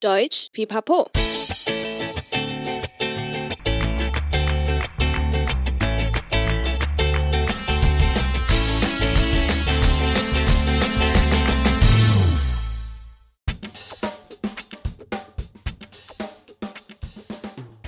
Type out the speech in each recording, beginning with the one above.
Deutsch Pipapo。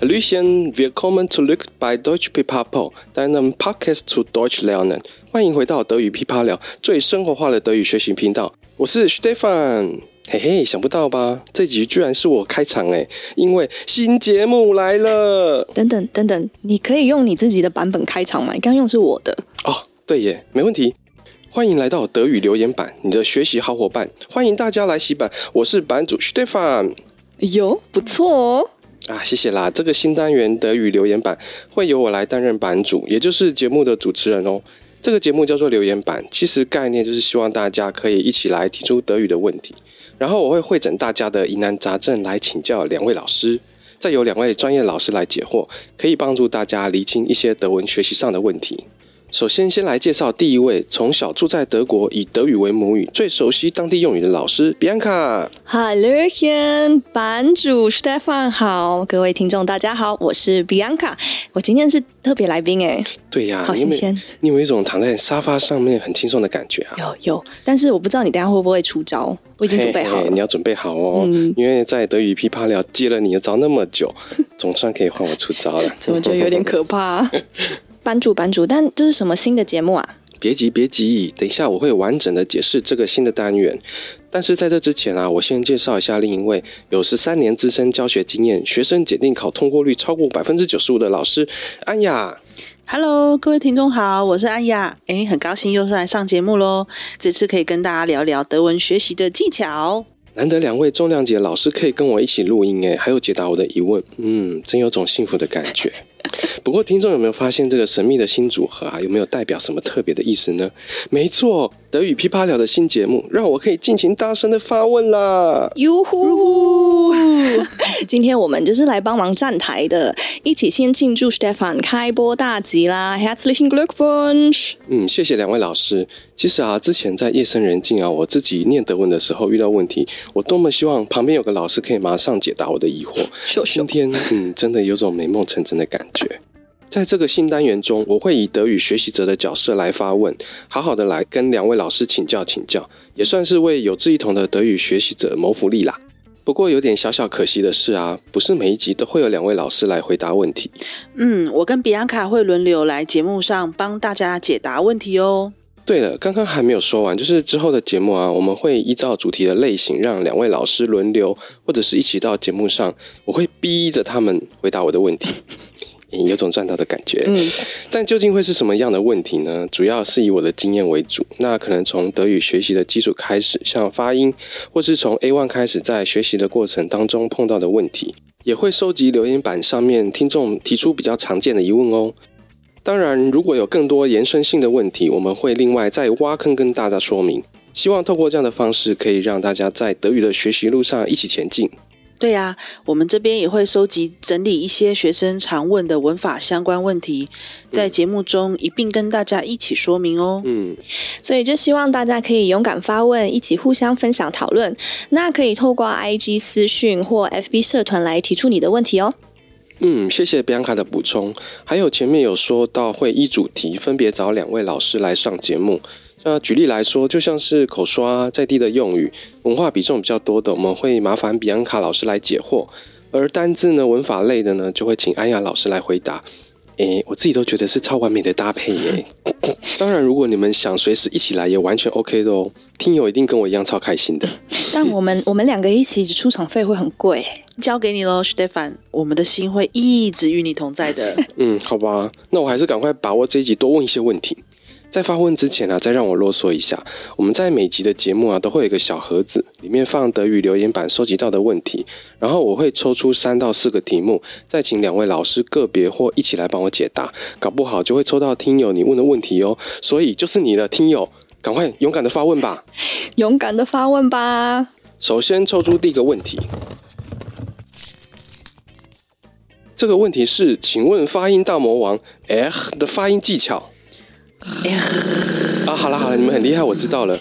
Hallöchen, willkommen zurück bei Deutsch Pipapo, deinem Podcast zu Deutsch lernen。欢迎回到德语噼啪聊，最生活化的德语学习频道。我是 Stefan。嘿嘿，想不到吧？这集居然是我开场诶，因为新节目来了。等等等等，你可以用你自己的版本开场吗？你刚用是我的。哦，对耶，没问题。欢迎来到德语留言板，你的学习好伙伴。欢迎大家来洗版，我是版主 Stefan。哎呦，不错哦。啊，谢谢啦！这个新单元德语留言板会由我来担任版主，也就是节目的主持人哦。这个节目叫做留言板，其实概念就是希望大家可以一起来提出德语的问题。然后我会会诊大家的疑难杂症来请教两位老师，再由两位专业老师来解惑，可以帮助大家厘清一些德文学习上的问题。首先，先来介绍第一位从小住在德国，以德语为母语，最熟悉当地用语的老师 Bianca。Hallöchen，版主 Stefan 好，各位听众大家好，我是 Bianca，我今天是特别来宾哎。对呀、啊，好新鲜。你有一种躺在沙发上面很轻松的感觉啊？有有，但是我不知道你等下会不会出招，我已经准备好了。你要准备好哦，嗯、因为在德语噼啪聊接了你的招那么久，总算可以换我出招了。怎么觉得有点可怕、啊？版主，版主，但这是什么新的节目啊？别急，别急，等一下我会完整的解释这个新的单元。但是在这之前啊，我先介绍一下另一位有十三年资深教学经验、学生检定考通过率超过百分之九十五的老师安雅。Hello，各位听众好，我是安雅。诶，很高兴又是来上节目喽。这次可以跟大家聊聊德文学习的技巧。难得两位重量级的老师可以跟我一起录音，诶，还有解答我的疑问，嗯，真有种幸福的感觉。不过，听众有没有发现这个神秘的新组合啊？有没有代表什么特别的意思呢？没错，德语噼啪聊的新节目，让我可以尽情大声的发问啦！哟呼！今天我们就是来帮忙站台的，一起先庆祝 Stefan 开播大吉啦！Herzlichen Glückwunsch！嗯，谢谢两位老师。其实啊，之前在夜深人静啊，我自己念德文的时候遇到问题，我多么希望旁边有个老师可以马上解答我的疑惑。秀秀今天，嗯，真的有种美梦成真的感觉。在这个新单元中，我会以德语学习者的角色来发问，好好的来跟两位老师请教请教，也算是为有志一同的德语学习者谋福利啦。不过有点小小可惜的是啊，不是每一集都会有两位老师来回答问题。嗯，我跟比安卡会轮流来节目上帮大家解答问题哦。对了，刚刚还没有说完，就是之后的节目啊，我们会依照主题的类型，让两位老师轮流或者是一起到节目上，我会逼着他们回答我的问题，有种赚到的感觉。嗯，但究竟会是什么样的问题呢？主要是以我的经验为主，那可能从德语学习的基础开始，像发音，或是从 A one 开始，在学习的过程当中碰到的问题，也会收集留言板上面听众提出比较常见的疑问哦。当然，如果有更多延伸性的问题，我们会另外再挖坑跟大家说明。希望透过这样的方式，可以让大家在德语的学习路上一起前进。对呀，我们这边也会收集整理一些学生常问的文法相关问题，在节目中一并跟大家一起说明哦。嗯，所以就希望大家可以勇敢发问，一起互相分享讨论。那可以透过 IG 私讯或 FB 社团来提出你的问题哦。嗯，谢谢 Bianca 的补充。还有前面有说到会依主题分别找两位老师来上节目。那举例来说，就像是口说啊，在地的用语，文化比重比较多的，我们会麻烦 Bianca 老师来解惑；而单字呢，文法类的呢，就会请安雅老师来回答。诶，我自己都觉得是超完美的搭配耶。当然，如果你们想随时一起来，也完全 OK 的哦。听友一定跟我一样超开心的。但我们我们两个一起出场费会很贵，交给你喽，Stefan。我们的心会一直与你同在的。嗯，好吧，那我还是赶快把握这一集，多问一些问题。在发问之前啊，再让我啰嗦一下，我们在每集的节目啊，都会有一个小盒子，里面放德语留言板收集到的问题，然后我会抽出三到四个题目，再请两位老师个别或一起来帮我解答，搞不好就会抽到听友你问的问题哦，所以就是你的听友，赶快勇敢的发问吧，勇敢的发问吧。首先抽出第一个问题，这个问题是，请问发音大魔王 “F” 的发音技巧。啊，好了好了，你们很厉害，我知道了。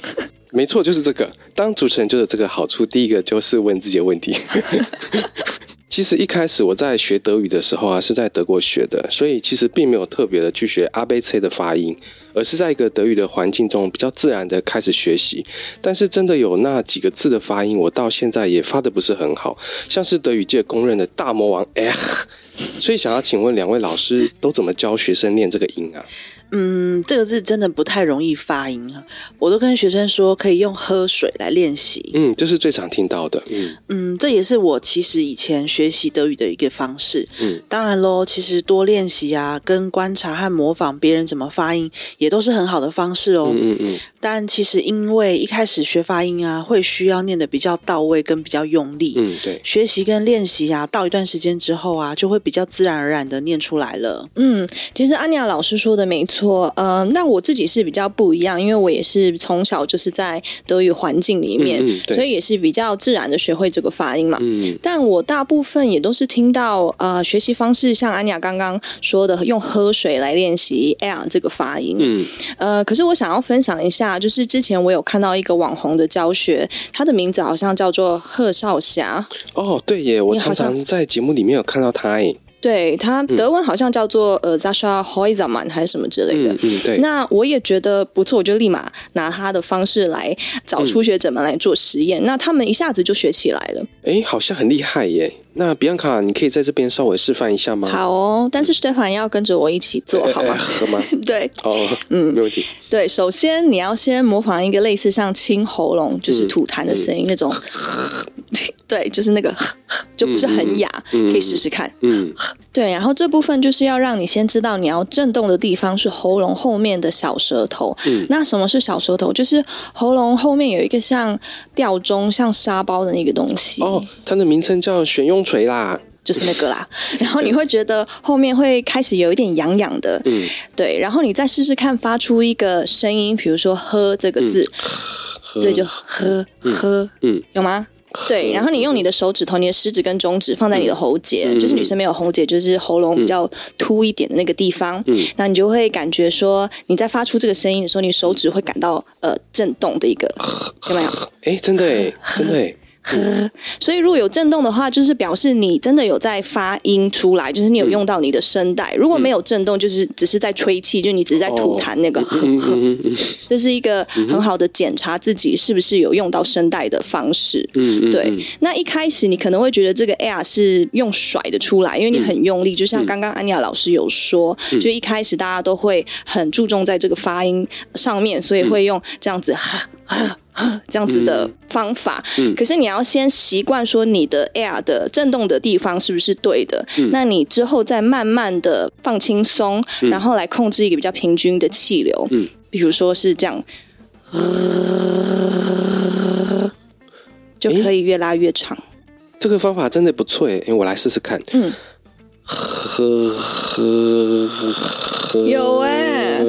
没错，就是这个。当主持人就是这个好处。第一个就是问自己的问题。其实一开始我在学德语的时候啊，是在德国学的，所以其实并没有特别的去学 ABC 的发音，而是在一个德语的环境中比较自然的开始学习。但是真的有那几个字的发音，我到现在也发的不是很好，像是德语界公认的大魔王哎，所以想要请问两位老师都怎么教学生念这个音啊？嗯，这个字真的不太容易发音啊！我都跟学生说，可以用喝水来练习。嗯，这是最常听到的。嗯嗯，这也是我其实以前学习德语的一个方式。嗯，当然喽，其实多练习啊，跟观察和模仿别人怎么发音，也都是很好的方式哦。嗯嗯嗯。但其实因为一开始学发音啊，会需要念的比较到位，跟比较用力。嗯，对。学习跟练习啊，到一段时间之后啊，就会比较自然而然的念出来了。嗯，其实安妮亚老师说的没错。错，呃，那我自己是比较不一样，因为我也是从小就是在德语环境里面，嗯嗯、所以也是比较自然的学会这个发音嘛。嗯，但我大部分也都是听到，呃，学习方式像安雅刚刚说的，用喝水来练习 air 这个发音。嗯，呃，可是我想要分享一下，就是之前我有看到一个网红的教学，他的名字好像叫做贺少霞。哦，对耶，我常常在节目里面有看到他耶。对，他德文好像叫做呃 Sascha Häusermann 还是什么之类的。嗯，嗯对。那我也觉得不错，我就立马拿他的方式来找初学者们来做实验。嗯、那他们一下子就学起来了。哎，好像很厉害耶。那比安卡，你可以在这边稍微示范一下吗？好哦，但是 Stefan 要跟着我一起做，好吗？好吗？对。哦，嗯，没问题。对，首先你要先模仿一个类似像清喉咙，就是吐痰的声音、嗯、那种。对，就是那个，就不是很哑，可以试试看。嗯，对，然后这部分就是要让你先知道，你要震动的地方是喉咙后面的小舌头。嗯，那什么是小舌头？就是喉咙后面有一个像吊钟、像沙包的那个东西。哦，它的名称叫悬雍垂啦，就是那个啦。然后你会觉得后面会开始有一点痒痒的。嗯，对，然后你再试试看发出一个声音，比如说“喝”这个字，嗯、对，就喝喝，嗯，有吗？对，然后你用你的手指头、你的食指跟中指放在你的喉结，嗯、就是女生没有喉结，就是喉咙比较凸一点的那个地方。嗯，那你就会感觉说你在发出这个声音的时候，你手指会感到呃震动的一个，有没有？哎，真的哎，真的哎。呵，所以如果有震动的话，就是表示你真的有在发音出来，就是你有用到你的声带。如果没有震动，就是只是在吹气，就你只是在吐痰那个呵呵。这是一个很好的检查自己是不是有用到声带的方式。嗯，对。那一开始你可能会觉得这个 air 是用甩的出来，因为你很用力，就像刚刚安妮亚老师有说，就一开始大家都会很注重在这个发音上面，所以会用这样子呵呵。这样子的方法，嗯嗯、可是你要先习惯说你的 air 的震动的地方是不是对的？嗯、那你之后再慢慢的放轻松，嗯、然后来控制一个比较平均的气流。嗯，比如说是这样，嗯、就可以越拉越长。这个方法真的不错诶，我来试试看。嗯。呵呵呵，有哎，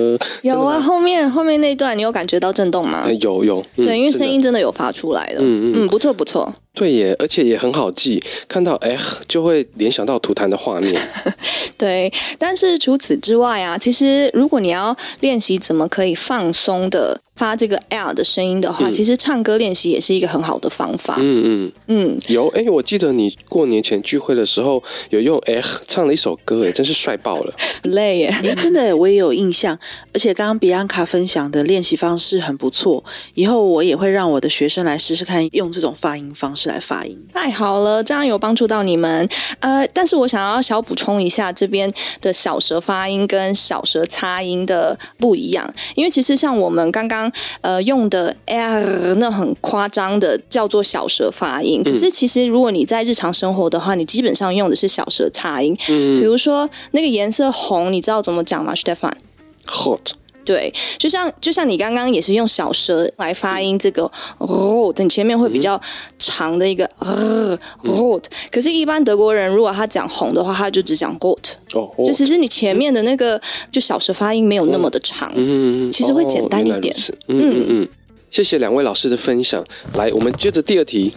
有啊，后面后面那段你有感觉到震动吗？有有，对，因为声音真的有发出来的，嗯。嗯，不错不错。对耶，而且也很好记，看到哎就会联想到吐痰的画面。对，但是除此之外啊，其实如果你要练习怎么可以放松的发这个 L 的声音的话，嗯、其实唱歌练习也是一个很好的方法。嗯嗯嗯，有哎，我记得你过年前聚会的时候有用哎唱了一首歌，哎，真是帅爆了。累耶，哎，真的我也有印象，而且刚刚比安卡分享的练习方式很不错，以后我也会让我的学生来试试看用这种发音方式。来发音太好了，这样有帮助到你们。呃，但是我想要小补充一下，这边的小舌发音跟小舌擦音的不一样，因为其实像我们刚刚呃用的 r 那很夸张的叫做小舌发音，可是其实如果你在日常生活的话，你基本上用的是小舌擦音。嗯，比如说那个颜色红，你知道怎么讲吗，Stefan？Hot。对，就像就像你刚刚也是用小舌来发音这个哦，等前面会比较长的一个呃哦，可是，一般德国人如果他讲红的话，他就只讲 got 哦，就其实你前面的那个就小舌发音没有那么的长，嗯，其实会简单一点，嗯嗯嗯，谢谢两位老师的分享，来，我们接着第二题，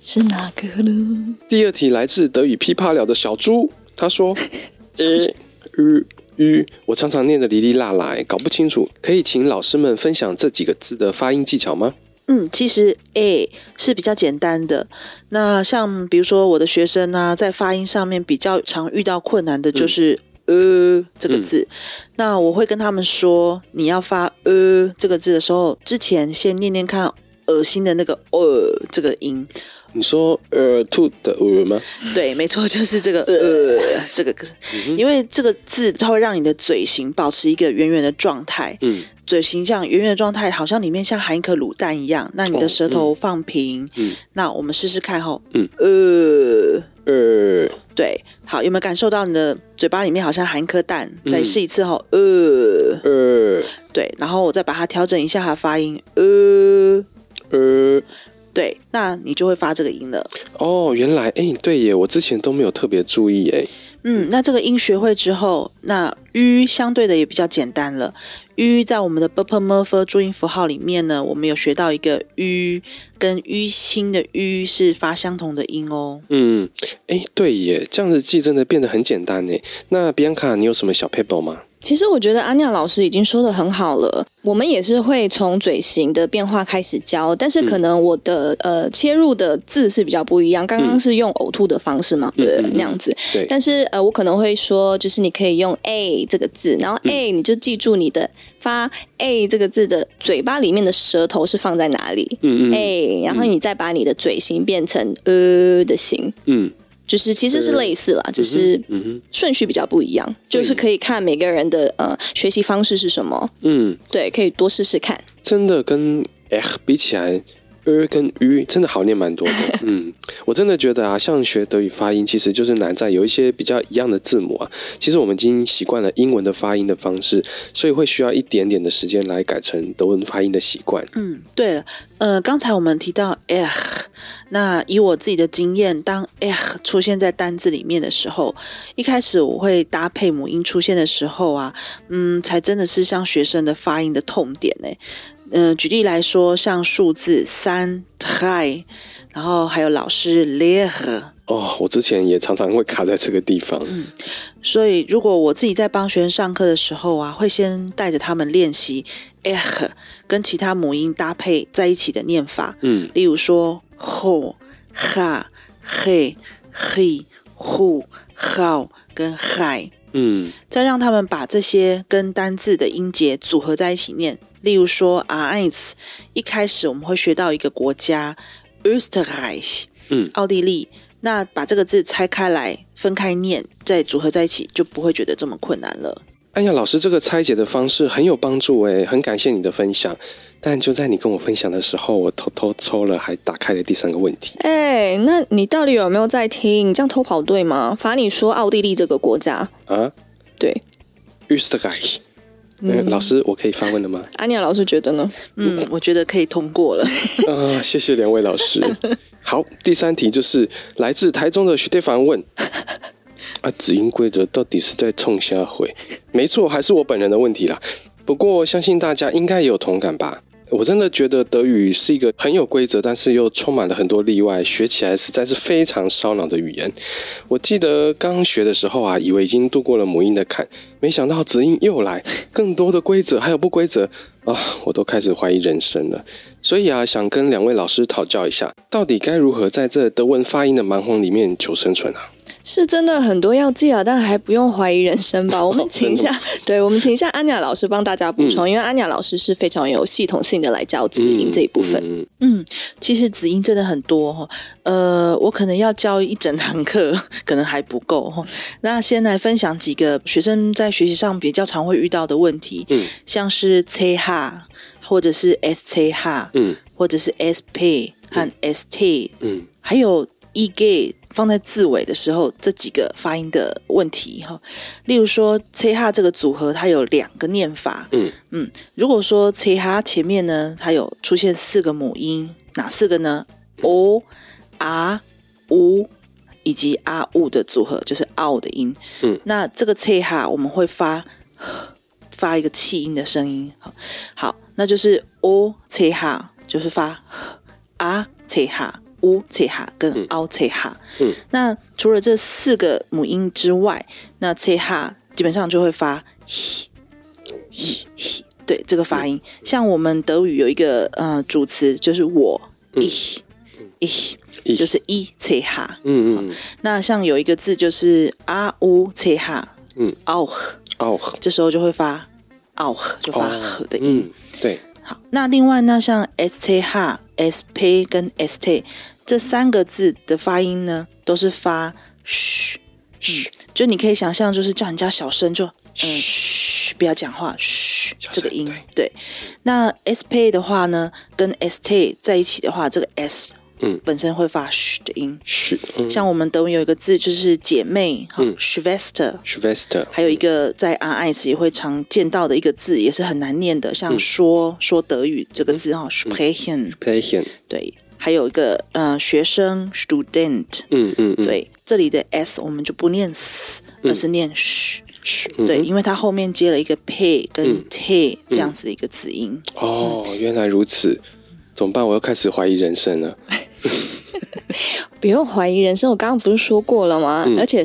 是哪个呢？第二题来自德语噼啪了的小猪，他说，呃呃。吁，我常常念得哩哩啦啦，搞不清楚，可以请老师们分享这几个字的发音技巧吗？嗯，其实 a 是比较简单的。那像比如说我的学生呢、啊，在发音上面比较常遇到困难的就是呃这个字。嗯、那我会跟他们说，你要发呃这个字的时候，之前先念念看恶心的那个呃这个音。你说呃吐的呃吗？对，没错，就是这个呃这个，因为这个字它会让你的嘴型保持一个圆圆的状态。嗯。嘴型这样圆圆的状态，好像里面像含一颗卤蛋一样。那你的舌头放平，哦嗯、那我们试试看哈。嗯，呃呃，对，好，有没有感受到你的嘴巴里面好像含一颗蛋？嗯、再试一次哈，呃呃，对，然后我再把它调整一下它的发音，呃呃，对那你就会发这个音了。哦原来哎对耶我之前都没有特别注意哎嗯那这个音学会之后那于相对的也比较简单了。于在我们的 berpr merfer 注音符号里面呢我们有学到一个于跟于心的于是发相同的音哦嗯哎对耶这样子记真的变得很简单呢那 bianca 你有什么小 paper 吗？其实我觉得阿酿老师已经说的很好了。我们也是会从嘴型的变化开始教，但是可能我的、嗯、呃切入的字是比较不一样。刚刚是用呕吐的方式嘛，嗯、对那样子。对。但是呃，我可能会说，就是你可以用 a 这个字，然后 a 你就记住你的发 a 这个字的嘴巴里面的舌头是放在哪里。嗯嗯。a，然后你再把你的嘴型变成呃的形。嗯。就是其实是类似啦，只是顺序比较不一样，就是可以看每个人的呃学习方式是什么。嗯，对，可以多试试看。真的跟 H 比起来。跟 ü 真的好念蛮多的，嗯，我真的觉得啊，像学德语发音，其实就是难在有一些比较一样的字母啊。其实我们已经习惯了英文的发音的方式，所以会需要一点点的时间来改成德文发音的习惯。嗯，对了，呃，刚才我们提到 er，那以我自己的经验，当 er 出现在单字里面的时候，一开始我会搭配母音出现的时候啊，嗯，才真的是像学生的发音的痛点呢。呃，举例来说，像数字三、drei，然后还有老师 Lehrer。哦，我之前也常常会卡在这个地方。嗯，所以如果我自己在帮学生上课的时候啊，会先带着他们练习 eh 跟其他母音搭配在一起的念法。嗯，例如说 ho、ha、he、he、hu、how 跟 hai。嗯，再让他们把这些跟单字的音节组合在一起念。例如说，eins，一开始我们会学到一个国家，Österreich，嗯，奥地利。那把这个字拆开来，分开念，再组合在一起，就不会觉得这么困难了。哎呀，老师，这个拆解的方式很有帮助哎，很感谢你的分享。但就在你跟我分享的时候，我偷偷抽了，还打开了第三个问题。哎，那你到底有没有在听？你这样偷跑对吗？罚你说奥地利这个国家啊？对，Österreich。嗯，老师，我可以发问了吗？阿酿老师觉得呢？嗯，我觉得可以通过了。啊，谢谢两位老师。好，第三题就是来自台中的徐德凡问：啊，子音规则到底是在冲下回？没错，还是我本人的问题啦。不过相信大家应该也有同感吧。我真的觉得德语是一个很有规则，但是又充满了很多例外，学起来实在是非常烧脑的语言。我记得刚学的时候啊，以为已经度过了母音的坎，没想到子音又来，更多的规则还有不规则啊，我都开始怀疑人生了。所以啊，想跟两位老师讨教一下，到底该如何在这德文发音的蛮荒里面求生存啊？是真的很多要记啊，但还不用怀疑人生吧？我们请一下，对，我们请一下安雅老师帮大家补充，嗯、因为安雅老师是非常有系统性的来教子音这一部分。嗯，嗯，其实子音真的很多哈，呃，我可能要教一整堂课，可能还不够哈。那先来分享几个学生在学习上比较常会遇到的问题，嗯，像是 c 哈或者是 s c 哈嗯，或者是 sp 和 st，嗯，还有 eg。放在字尾的时候，这几个发音的问题哈，例如说“切哈”这个组合，它有两个念法。嗯嗯，如果说“切哈”前面呢，它有出现四个母音，哪四个呢？o、啊、u 以及啊、u 的组合，就是“ o ”的音。嗯，那这个“切哈”我们会发发一个气音的声音。好，好，那就是 “o 切哈”，就是发“啊切哈”。乌切哈跟凹切哈，嗯，那除了这四个母音之外，那切哈基本上就会发 he he he，对这个发音。像我们德语有一个呃主词就是我 ich ich，就是一切哈。嗯嗯。那像有一个字就是啊呜切哈，嗯，auch auch，这时候就会发 auch，就发和的音。对。好，那另外呢，像 sh、sp 跟 st 这三个字的发音呢，都是发嘘嘘，就你可以想象，就是叫人家小声，就嘘，不要讲话，嘘，这个音。对，对，那 sp 的话呢，跟 st 在一起的话，这个 s。嗯，本身会发嘘的音，嘘。像我们德文有一个字就是姐妹，哈，Schwester，Schwester。还有一个在 RIS 也会常见到的一个字，也是很难念的，像说说德语这个字哈，Sprechen，Sprechen。对，还有一个呃学生，Student。嗯嗯嗯。对，这里的 s 我们就不念 s，而是念嘘嘘。对，因为它后面接了一个 p 跟 t 这样子的一个子音。哦，原来如此，怎么办？我又开始怀疑人生了。不用怀疑人生，我刚刚不是说过了吗？嗯、而且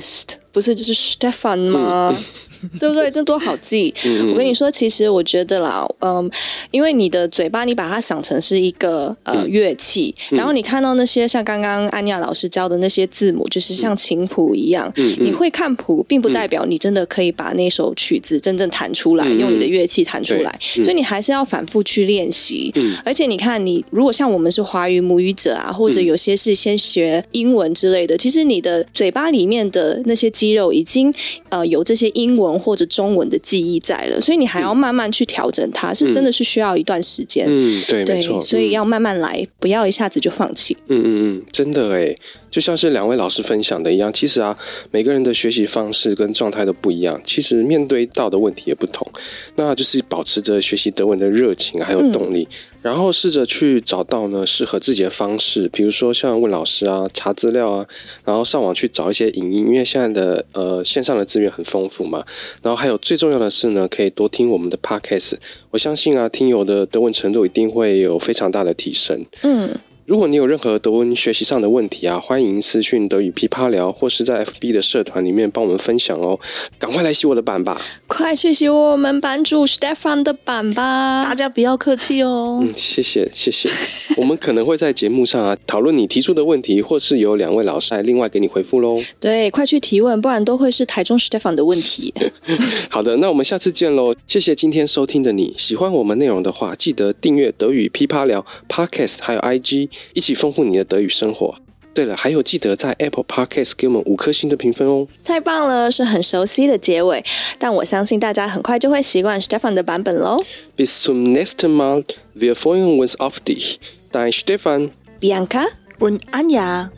不是就是 Stefan 吗？嗯 对不对？这多好记！我跟你说，其实我觉得啦，嗯，因为你的嘴巴，你把它想成是一个呃乐器，然后你看到那些像刚刚安亚老师教的那些字母，就是像琴谱一样，你会看谱，并不代表你真的可以把那首曲子真正弹出来，用你的乐器弹出来，所以你还是要反复去练习。而且你看，你如果像我们是华语母语者啊，或者有些是先学英文之类的，其实你的嘴巴里面的那些肌肉已经呃有这些英文。或者中文的记忆在了，所以你还要慢慢去调整它，嗯、是真的是需要一段时间。嗯，对，对没错，所以要慢慢来，不要一下子就放弃。嗯嗯嗯，真的哎。就像是两位老师分享的一样，其实啊，每个人的学习方式跟状态都不一样，其实面对到的问题也不同。那就是保持着学习德文的热情还有动力，嗯、然后试着去找到呢适合自己的方式，比如说像问老师啊、查资料啊，然后上网去找一些影音，因为现在的呃线上的资源很丰富嘛。然后还有最重要的是呢，可以多听我们的 podcast，我相信啊，听友的德文程度一定会有非常大的提升。嗯。如果你有任何德文学习上的问题啊，欢迎私讯德语噼啪聊，或是在 FB 的社团里面帮我们分享哦。赶快来洗我的版吧！快去洗我们版主 Stefan 的版吧！大家不要客气哦。嗯，谢谢谢谢。我们可能会在节目上啊讨论你提出的问题，或是由两位老师来另外给你回复喽。对，快去提问，不然都会是台中 Stefan 的问题。好的，那我们下次见喽。谢谢今天收听的你，喜欢我们内容的话，记得订阅德语噼啪聊 Podcast，还有 IG。一起丰富你的德语生活。对了，还有记得在 Apple Podcast 给我们五颗星的评分哦。太棒了，是很熟悉的结尾，但我相信大家很快就会习惯 Stefan 的版本喽。Bis zum nächsten Mal, wir freuen uns auf dich. Dein Stefan, Bianca und Anja.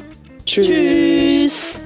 Tschüss.